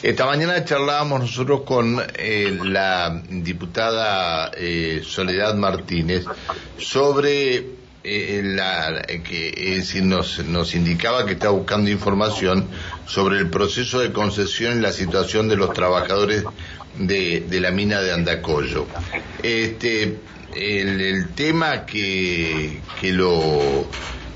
Esta mañana charlábamos nosotros con eh, la diputada eh, Soledad Martínez sobre eh, la que nos, indicaba que está buscando información sobre el proceso de concesión y la situación de los trabajadores de, de la mina de Andacollo. Este, el, el tema que, que lo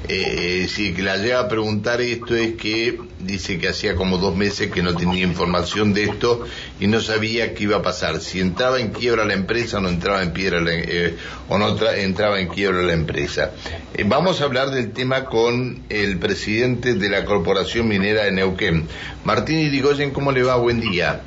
eh, que la lleva a preguntar esto es que dice que hacía como dos meses que no tenía información de esto y no sabía qué iba a pasar, si entraba en quiebra la empresa o no entraba en piedra eh, o no entraba en quiebra la empresa. Eh, vamos a hablar del tema con el presidente de la Corporación Minera de Neuquén. Martín Irigoyen, ¿cómo le va? Buen día.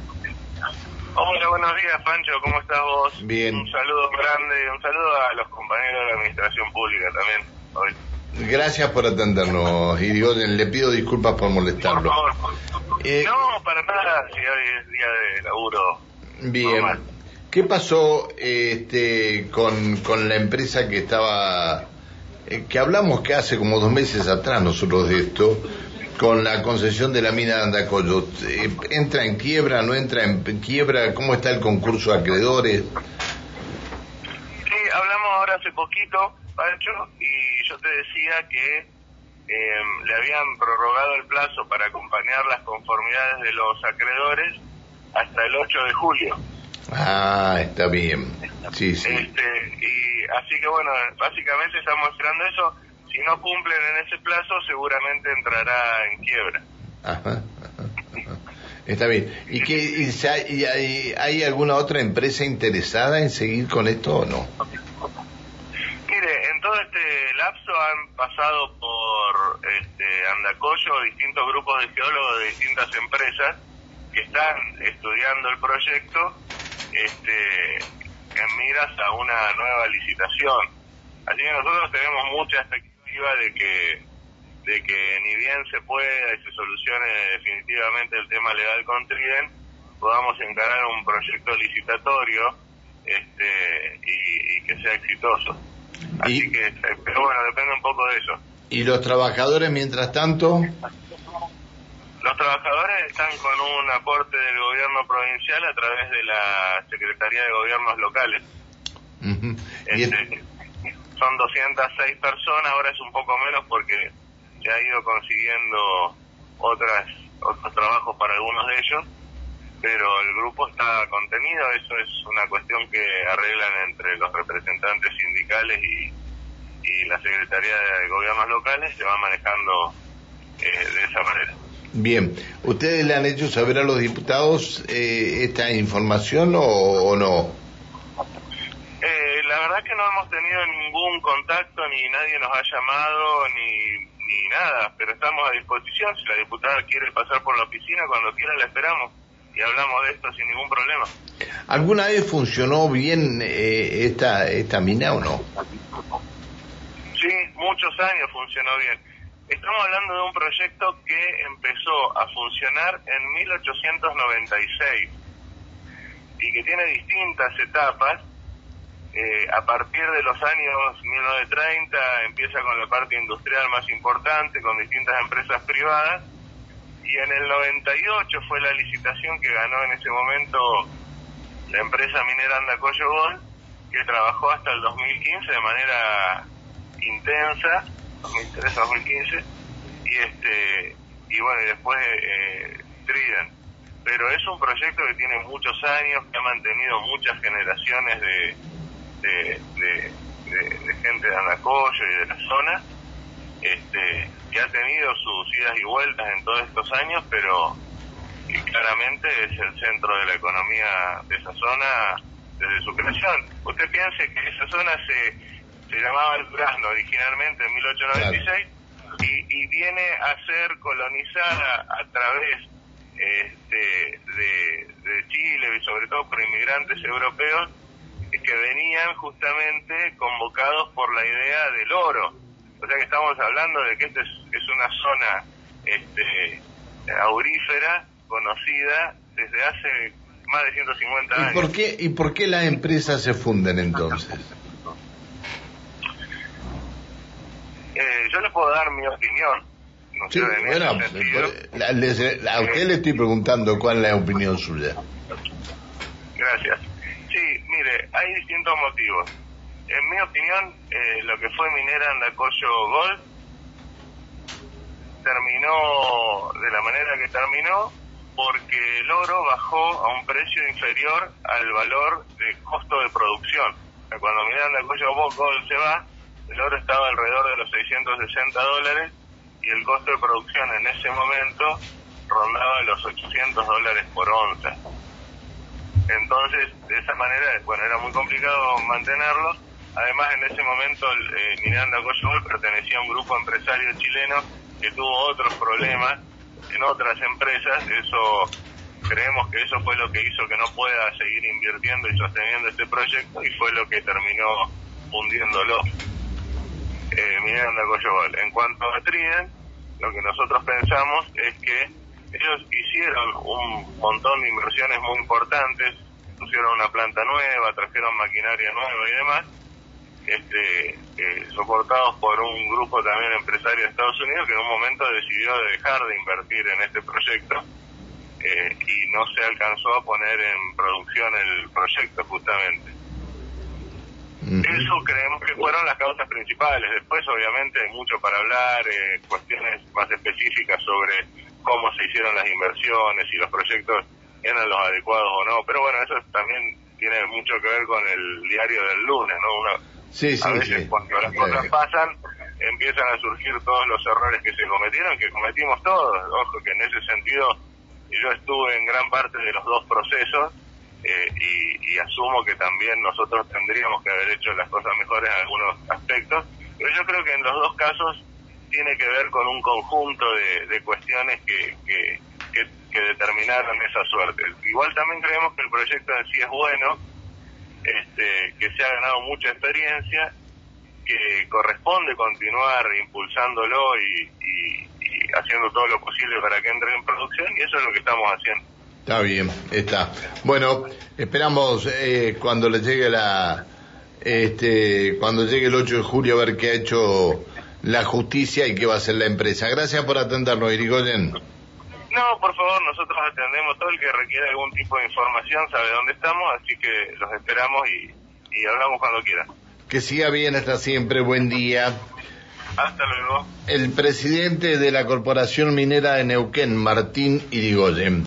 Hola, buenos días, Pancho, ¿cómo estás vos? Bien. Un saludo grande, un saludo a los compañeros de la Administración Pública también. Hoy. Gracias por atendernos, Irigoyen. Le pido disculpas por molestarlo. Por favor. Eh, no, para nada, si hoy es día de laburo. Bien. normal. ¿Qué pasó este, con, con la empresa que estaba, eh, que hablamos que hace como dos meses atrás nosotros de esto, con la concesión de la mina de Andacollo? Eh, ¿Entra en quiebra, no entra en quiebra? ¿Cómo está el concurso de acreedores? Sí, hablamos ahora hace poquito, Pancho, y yo te decía que eh, le habían prorrogado el plazo para acompañar las conformidades de los acreedores hasta el 8 de julio. Ah, está bien. Sí, sí. Este, y así que bueno, básicamente estamos esperando eso. Si no cumplen en ese plazo, seguramente entrará en quiebra. Ajá, ajá, ajá. Está bien. ¿Y, qué, y y hay, hay alguna otra empresa interesada en seguir con esto o no? Mire, en todo este lapso han pasado por este, Andacollo distintos grupos de geólogos de distintas empresas que están estudiando el proyecto este, en miras a una nueva licitación. Así que nosotros tenemos mucha expectativa de que de que ni bien se pueda y se solucione definitivamente el tema legal con Triden, podamos encarar un proyecto licitatorio este, y que sea exitoso. Así Y- que, eh, pero bueno, depende un poco de eso. ¿Y los trabajadores, mientras tanto? Los trabajadores están con un aporte del gobierno provincial a través de la Secretaría de Gobiernos Locales. Y es- Este, son 206 personas, ahora es un poco menos porque se ha ido consiguiendo otras otros trabajos para algunos de ellos, pero el grupo está contenido, eso es una cuestión que arreglan entre los representantes sindicales y, y la Secretaría de Gobiernos Locales, se va manejando eh, de esa manera. Bien, ¿ustedes le han hecho saber a los diputados eh, esta información o, o no? Eh, la verdad que no hemos tenido ningún contacto, ni nadie nos ha llamado, ni, ni nada, pero estamos a disposición. Si la diputada quiere pasar por la oficina, cuando quiera la esperamos y hablamos de esto sin ningún problema. ¿Alguna vez funcionó bien eh, esta, esta mina o no? Sí, muchos años funcionó bien. Estamos hablando de un proyecto que empezó a funcionar en 1896 y que tiene distintas etapas. Eh, a partir de los años 1930 empieza con la parte industrial más importante, con distintas empresas privadas, y en el 98 fue la licitación que ganó en ese momento la empresa minera Andacollo Gold, que trabajó hasta el 2015 de manera intensa, 2013-2015, y este y bueno, y después eh, Trident. Pero es un proyecto que tiene muchos años, que ha mantenido muchas generaciones de, de, de, gente de Andacollo y de la zona, este, que ha tenido sus idas y vueltas en todos estos años, pero que claramente es el centro de la economía de esa zona desde su creación. Usted piense que esa zona se, se llamaba el Durazno originalmente en 1896 y, y viene a ser colonizada a través este, de, de Chile y sobre todo por inmigrantes europeos que venían justamente convocados por la idea del oro. O sea que estamos hablando de que esta es, es una zona este, aurífera conocida desde hace más de 150 ¿Y años. por qué, y por qué las empresas se funden entonces? Eh, yo le puedo dar mi opinión. ¿no? Sí, bueno, a usted le estoy preguntando cuál es la opinión suya. Gracias. Sí, mire, hay distintos motivos. En mi opinión, eh, lo que fue Minera Andacollo Gold terminó de la manera que terminó porque el oro bajó a un precio inferior al valor de costo de producción. Cuando Minera Andacollo Gold se va, el oro estaba alrededor de los 660 dólares y el costo de producción en ese momento rondaba los 800 dólares por onza. Entonces, de esa manera, bueno, era muy complicado mantenerlo. Además, en ese momento, eh, Miranda Coyol pertenecía a un grupo empresario chileno que tuvo otros problemas en otras empresas. Eso, creemos que eso fue lo que hizo que no pueda seguir invirtiendo y sosteniendo este proyecto y fue lo que terminó hundiéndolo. Eh, Miranda Coyol. En cuanto a Trident, lo que nosotros pensamos es que ellos hicieron un montón de inversiones muy importantes, pusieron una planta nueva, trajeron maquinaria nueva y demás, este, eh, soportados por un grupo también empresario de Estados Unidos que en un momento decidió dejar de invertir en este proyecto eh, y no se alcanzó a poner en producción el proyecto justamente. Eso creemos que fueron las causas principales. Después, obviamente, hay mucho para hablar, eh, cuestiones más específicas sobre cómo se hicieron las inversiones, y los proyectos eran los adecuados o no. Pero bueno, eso también tiene mucho que ver con el diario del lunes, ¿no? Una, sí, sí, a veces cuando las cosas pasan empiezan a surgir todos los errores que se cometieron, que cometimos todos. Ojo, que en ese sentido yo estuve en gran parte de los dos procesos eh, y, asumo que también nosotros tendríamos que haber hecho las cosas mejores en algunos aspectos. Pero yo creo que en los dos casos tiene que ver con un conjunto de, cuestiones que, que, determinaron esa suerte. Igual también creemos que el proyecto en sí es bueno, este, que se ha ganado mucha experiencia, que corresponde continuar impulsándolo y, haciendo todo lo posible para que entre en producción y eso es lo que estamos haciendo. Está bien, está. Bueno, esperamos eh, cuando le llegue la, este, cuando llegue el 8 de julio a ver qué ha hecho la justicia y qué va a hacer la empresa. Gracias por atendernos, Irigoyen. No, por favor, nosotros atendemos todo el que requiera algún tipo de información, sabe dónde estamos, así que los esperamos y, y hablamos cuando quiera. Que siga bien hasta siempre, buen día. Hasta luego. El presidente de la Corporación Minera de Neuquén, Martín Irigoyen.